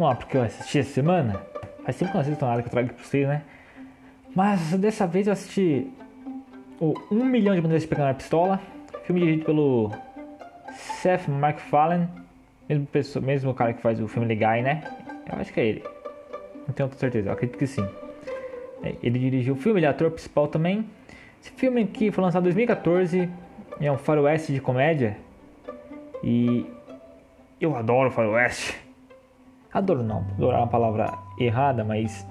Não, porque eu assisti essa semana. Faz tempo que eu não assisto nada que eu trago pra vocês, né? Mas dessa vez eu assisti o 1 milhão de maneiras de pegar na pistola. Filme dirigido pelo Seth MacFarlane. Mesmo, pessoa, mesmo cara que faz o filme Guy, né? Eu acho que é ele. Não tenho certeza, eu acredito que sim. É, ele dirigiu o filme, ele é ator principal também. Esse filme aqui foi lançado em 2014. É um faroeste de comédia. E eu adoro faroeste. Adoro não, adorar é uma palavra errada, mas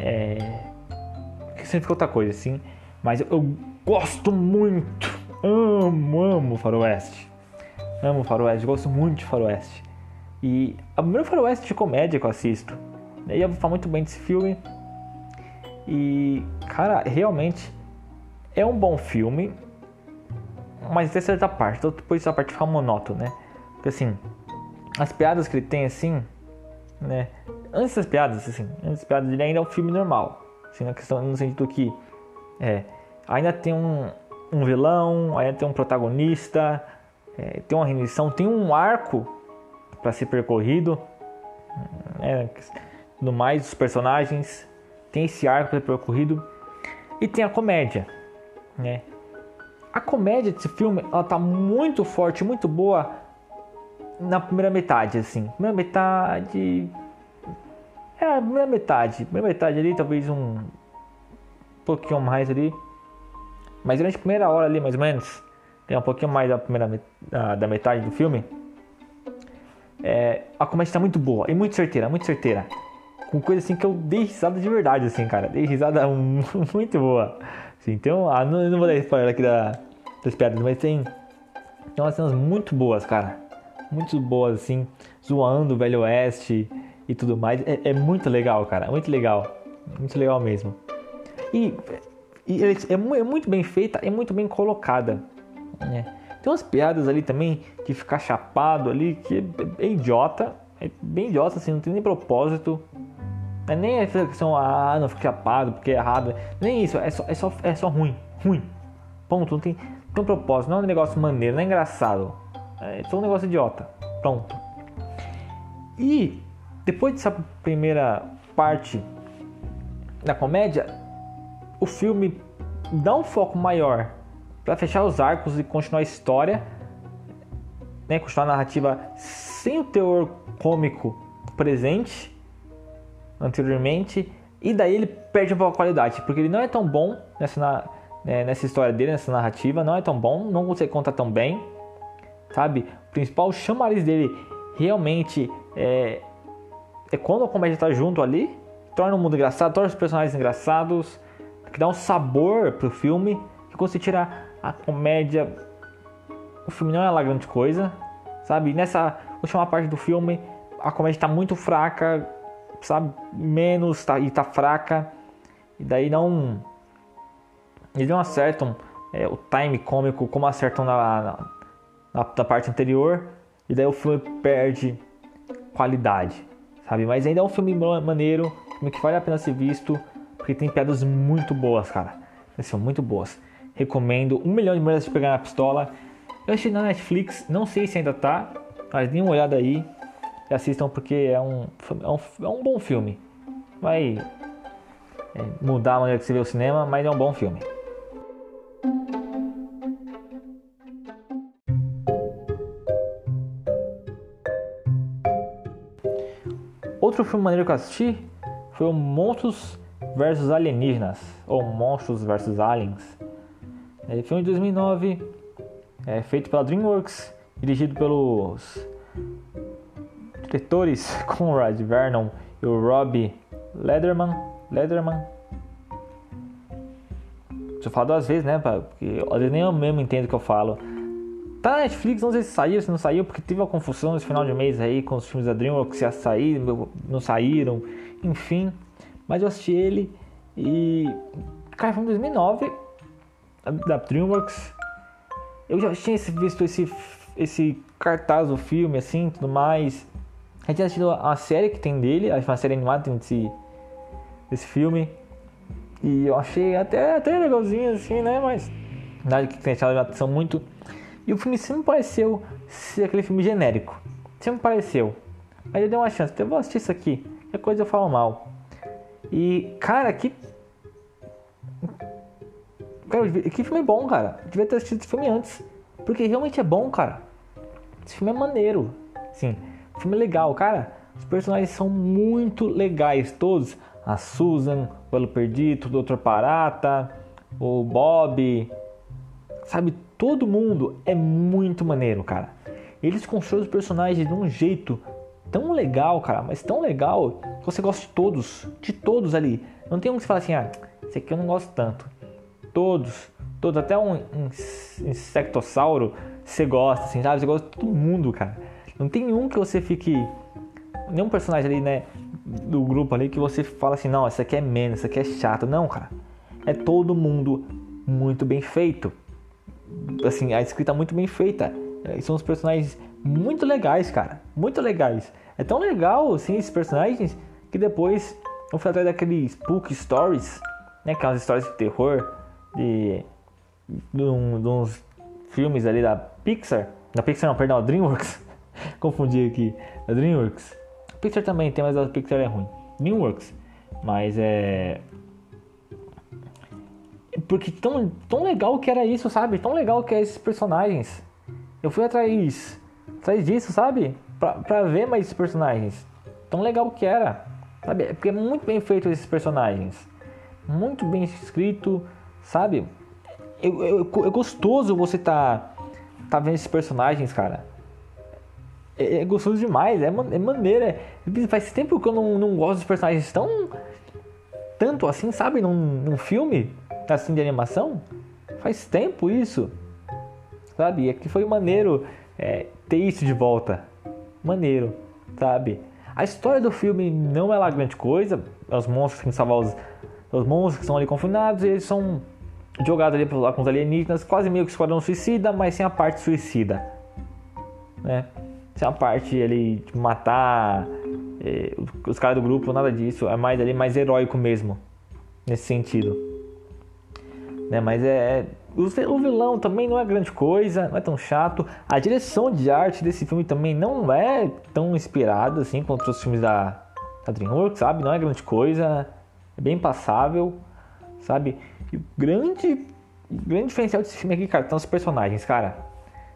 é significa outra coisa, assim. Mas eu, gosto muito, amo, amo faroeste. Amo faroeste, gosto muito de faroeste. E é o primeiro faroeste de comédia que eu assisto. E eu vou falar muito bem desse filme. E, cara, realmente é um bom filme, mas até certa parte. Então depois a parte fica monótona, né? Porque assim, as piadas que ele tem assim, né? Antes das piadas, assim, antes das piadas ele ainda é um filme normal. Assim, na questão, no sentido que é, ainda tem um, um vilão, ainda tem um protagonista, é, tem uma rendição, tem um arco para ser percorrido. É, no mais, os personagens tem esse arco para ser percorrido e tem a comédia, né? A comédia desse filme, ela tá muito forte, muito boa na primeira metade, assim. Primeira metade. É, a primeira metade. Primeira metade ali, talvez um pouquinho mais ali. Mas durante a primeira hora ali, mais ou menos, tem um pouquinho mais da primeira da metade do filme. É, a comédia tá muito boa e muito certeira, muito certeira. Com coisa assim que eu dei risada de verdade, assim, cara. Dei risada muito boa. Assim, então, ah, não, não vou dar spoiler aqui da, das piadas, mas tem, tem umas cenas muito boas, cara muito boas, assim, zoando o Velho Oeste e tudo mais. É, é muito legal, cara, muito legal, muito legal mesmo. E, e é, é, muito bem feita, é muito bem colocada. Né? Tem umas piadas ali também de ficar chapado ali, que é, é idiota, é bem idiota, assim, não tem nem propósito. É nem a questão, ah, não fica chapado porque é errado. Nem isso, é só, é só, é só ruim, ruim. Ponto, não tem, tem um propósito, não é um negócio maneiro, não é engraçado. É só um negócio idiota. Pronto. E depois dessa primeira parte da comédia, o filme dá um foco maior para fechar os arcos e continuar a história, né, continuar a narrativa sem o teor cômico presente anteriormente, e daí ele perde um pouco a qualidade, porque ele não é tão bom nessa, né, nessa história dele, nessa narrativa, não é tão bom, não consegue contar tão bem sabe? O principal chamariz dele realmente é, é quando a comédia está junto ali, torna o mundo engraçado, torna os personagens engraçados, que dá um sabor pro filme, que quando você tira a comédia, o filme não é lá grande coisa, sabe? Nessa última parte do filme, a comédia está muito fraca, sabe? Menos tá, e tá fraca, e daí não. Eles não acertam é, o time cômico como acertam na, na na parte anterior e daí o filme perde qualidade, sabe? Mas ainda é um filme maneiro, filme que vale a pena ser visto, porque tem piadas muito boas, cara. São muito boas. Recomendo. Um milhão de mulheres de pegar na pistola. Eu achei na Netflix, não sei se ainda tá, mas dê uma olhada aí e assistam porque é um, é um, é um bom filme. Vai é, mudar a maneira que você vê o cinema, mas é um bom filme. Outro filme maneiro que eu assisti foi o Monstros vs Alienígenas, ou Monstros vs Aliens. É filme de 2009, é feito pela DreamWorks, dirigido pelos diretores Conrad Vernon e o Rob Lederman. Lederman. Deixa eu falar duas vezes, né? Porque às vezes nem eu mesmo entendo o que eu falo. Tá na Netflix, não sei se saiu, se não saiu, porque teve uma confusão nesse final de mês aí com os filmes da DreamWorks que ia sair, não saíram, enfim. Mas eu assisti ele e. Cara, foi em 2009 da DreamWorks. Eu já tinha visto esse, esse cartaz do filme, assim, tudo mais. A gente tinha assistido a série que tem dele, uma série animada desse, desse filme. E eu achei até, até legalzinho, assim, né? Mas nada que tenha chamado a atenção muito. E o filme sempre pareceu ser aquele filme genérico. Sempre pareceu. Aí eu dei uma chance. Eu vou assistir isso aqui. Qualquer coisa eu falo mal. E, cara, que. Cara, que filme bom, cara. Eu devia ter assistido esse filme antes. Porque realmente é bom, cara. Esse filme é maneiro. Sim, filme é legal, cara. Os personagens são muito legais, todos. A Susan, o Elo Perdido, o Dr. Parata, o Bob. Sabe, todo mundo é muito maneiro, cara. Eles constroem os personagens de um jeito tão legal, cara, mas tão legal que você gosta de todos, de todos ali. Não tem um que você fala assim, ah, esse aqui eu não gosto tanto. Todos, todos, até um, um insectossauro você gosta, assim, sabe? Você gosta de todo mundo, cara. Não tem um que você fique. Nenhum personagem ali, né? Do grupo ali que você fala assim, não, esse aqui é menos, esse aqui é chato. Não, cara. É todo mundo muito bem feito. Assim, a escrita muito bem feita. É, são os personagens muito legais, cara. Muito legais. É tão legal, assim, esses personagens, que depois eu fui atrás daqueles Spook Stories, né? Aquelas histórias de terror, de, de, um, de uns filmes ali da Pixar. Da Pixar não, perdão, DreamWorks. Confundi aqui. Da DreamWorks. Pixar também tem, mas a Pixar é ruim. DreamWorks. Mas é. Porque tão, tão legal que era isso, sabe? Tão legal que é esses personagens. Eu fui atrás, atrás disso, sabe? Pra, pra ver mais esses personagens. Tão legal que era. Sabe? É porque é muito bem feito esses personagens. Muito bem escrito, sabe? É, é, é gostoso você tá, tá vendo esses personagens, cara. É, é gostoso demais, é, é maneiro. É, faz tempo que eu não, não gosto dos personagens tão. Tanto assim, sabe? Num, num filme assim de animação. Faz tempo isso. Sabe? E aqui foi maneiro é, ter isso de volta. Maneiro, sabe? A história do filme não é lá grande coisa. Os monstros que salvar os, os monstros que estão ali confinados. E eles são jogados ali lá com os alienígenas. Quase meio que esquadrão suicida, mas sem a parte suicida. Né? Sem a parte ali de matar é, os caras do grupo, nada disso. É mais ali mais heróico mesmo. Nesse sentido. Né? Mas é, é o vilão também não é grande coisa, não é tão chato. A direção de arte desse filme também não é tão inspirada assim quanto os filmes da, da DreamWorks, sabe? Não é grande coisa, é bem passável, sabe? E o grande, grande diferencial desse filme aqui, cara, são os personagens, cara.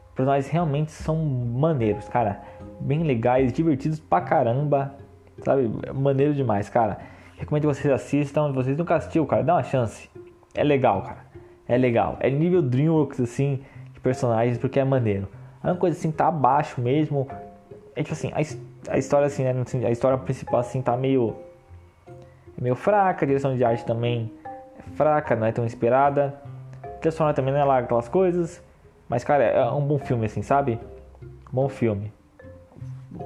Os personagens realmente são maneiros, cara. Bem legais, divertidos pra caramba, sabe? Maneiro demais, cara. Recomendo que vocês assistam. Se vocês nunca assistiu, cara, dá uma chance. É legal, cara é legal. É nível DreamWorks, assim, de personagens, porque é maneiro. A única coisa, assim, tá abaixo mesmo. É tipo assim, a, a história, assim, né? A história principal, assim, tá meio... É meio fraca. A direção de arte também é fraca, não é tão inspirada. A trilha também não é lá aquelas coisas. Mas, cara, é um bom filme, assim, sabe? Bom filme.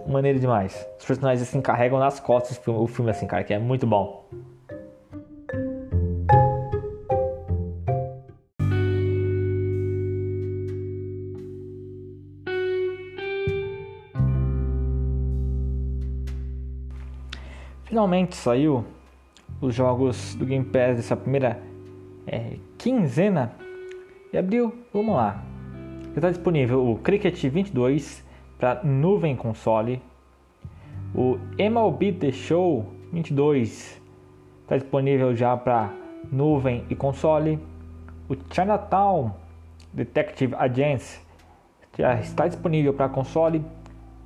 Maneiro demais. Os personagens, assim, carregam nas costas o filme, assim, cara, que é muito bom. Finalmente saiu os jogos do Game Pass dessa primeira é, quinzena de abril. Vamos lá. Está disponível o Cricket 22 para nuvem console. O MLB The Show 22 está disponível já para nuvem e console. O Chinatown Detective Agency já está disponível para console,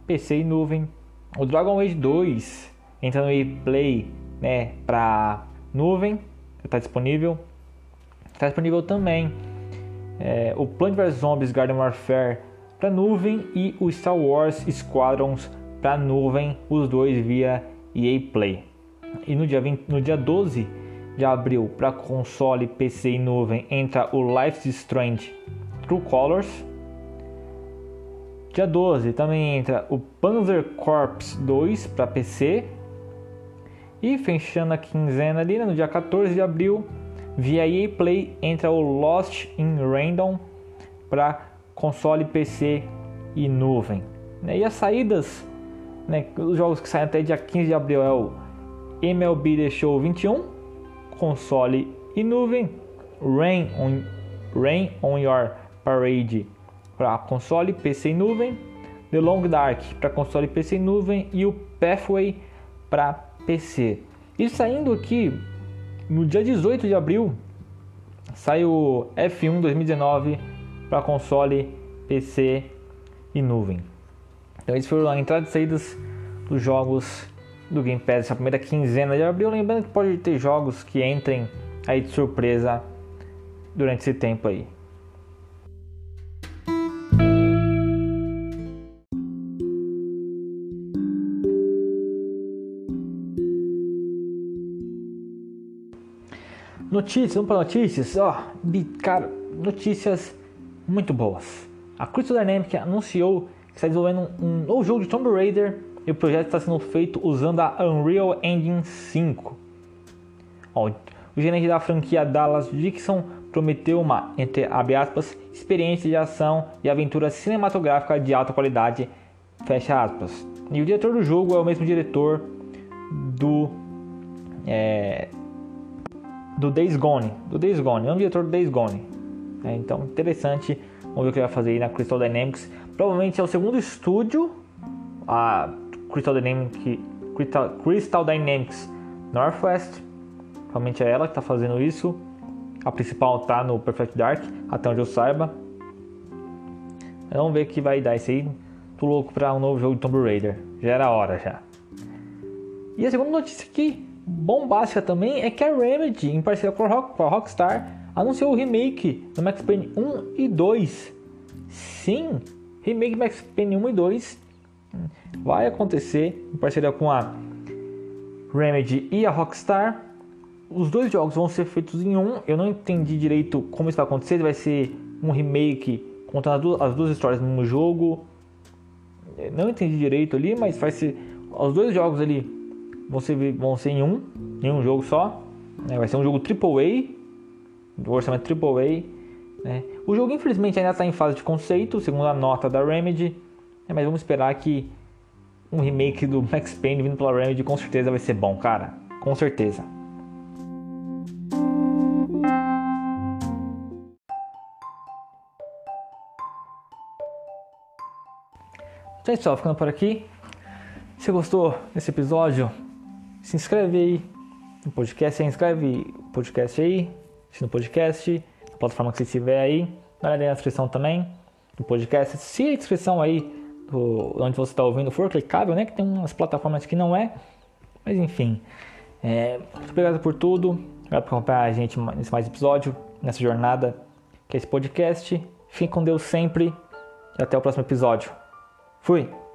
PC e nuvem. O Dragon Age 2 entra no ePlay, né, para nuvem, está disponível. Está disponível também é, o Plant vs Zombies Garden Warfare para nuvem e o Star Wars Squadrons para nuvem, os dois via EA Play. E no dia, 20, no dia 12 de abril, para console, PC e nuvem, entra o Life is Strange True Colors. Dia 12 também entra o Panzer Corps 2 para PC e fechando a quinzena ali, né, no dia 14 de abril, via EA Play entra o Lost in Random para console, PC e nuvem. Né? E as saídas, né, os jogos que saem até dia 15 de abril é o MLB The Show 21, console e nuvem, Rain on, Rain on Your Parade para console, PC e nuvem, The Long Dark para console PC e nuvem e o Pathway para PC. E saindo aqui no dia 18 de abril sai o F1 2019 para console, PC e nuvem. Então esses foram a entrada e saídas dos jogos do Game Pass essa primeira quinzena de abril. Lembrando que pode ter jogos que entrem aí de surpresa durante esse tempo aí. Notícias, vamos para notícias. Ó, oh, cara, notícias muito boas. A Crystal Dynamics anunciou que está desenvolvendo um novo jogo de Tomb Raider e o projeto está sendo feito usando a Unreal Engine 5. Ó, o gerente da franquia Dallas Dixon prometeu uma, entre aspas, experiência de ação e aventura cinematográfica de alta qualidade, fecha aspas. E o diretor do jogo é o mesmo diretor do é, do Days Gone, do Days Gone, é um diretor do Days Gone. É, então, interessante, vamos ver o que ele vai fazer aí na Crystal Dynamics. Provavelmente é o segundo estúdio, a Crystal Dynamics, Crystal, Crystal Dynamics Northwest, provavelmente é ela que está fazendo isso. A principal está no Perfect Dark, até onde eu saiba. Vamos ver o que vai dar isso aí. Tô louco para um novo jogo de Tomb Raider. Já era hora já. E a segunda notícia aqui bombástica também é que a Remedy, em parceria com a, Rock, com a Rockstar, anunciou o remake do Max Payne 1 e 2. Sim, remake Max Payne 1 e 2 vai acontecer em parceria com a Remedy e a Rockstar. Os dois jogos vão ser feitos em um. Eu não entendi direito como isso vai acontecer. Vai ser um remake contando as duas histórias no mesmo jogo. Não entendi direito ali, mas vai ser os dois jogos ali vão ser, vão ser em um, em um jogo só. Né? Vai ser um jogo AAA, do orçamento AAA. Né? O jogo infelizmente ainda está em fase de conceito, segundo a nota da Remedy. Né? Mas vamos esperar que um remake do Max Payne vindo pela Remedy com certeza vai ser bom, cara. Com certeza. Então é ficando por aqui. Se gostou desse episódio, se inscreve aí no podcast, se inscreve no podcast aí, no podcast, na plataforma que você estiver aí, dá na descrição também do podcast. Se a descrição aí do, onde você está ouvindo for clicável, né? Que tem umas plataformas que não é, mas enfim. É, muito obrigado por tudo, obrigado por acompanhar a gente nesse mais episódio, nessa jornada que é esse podcast. Fique com Deus sempre e até o próximo episódio. Fui!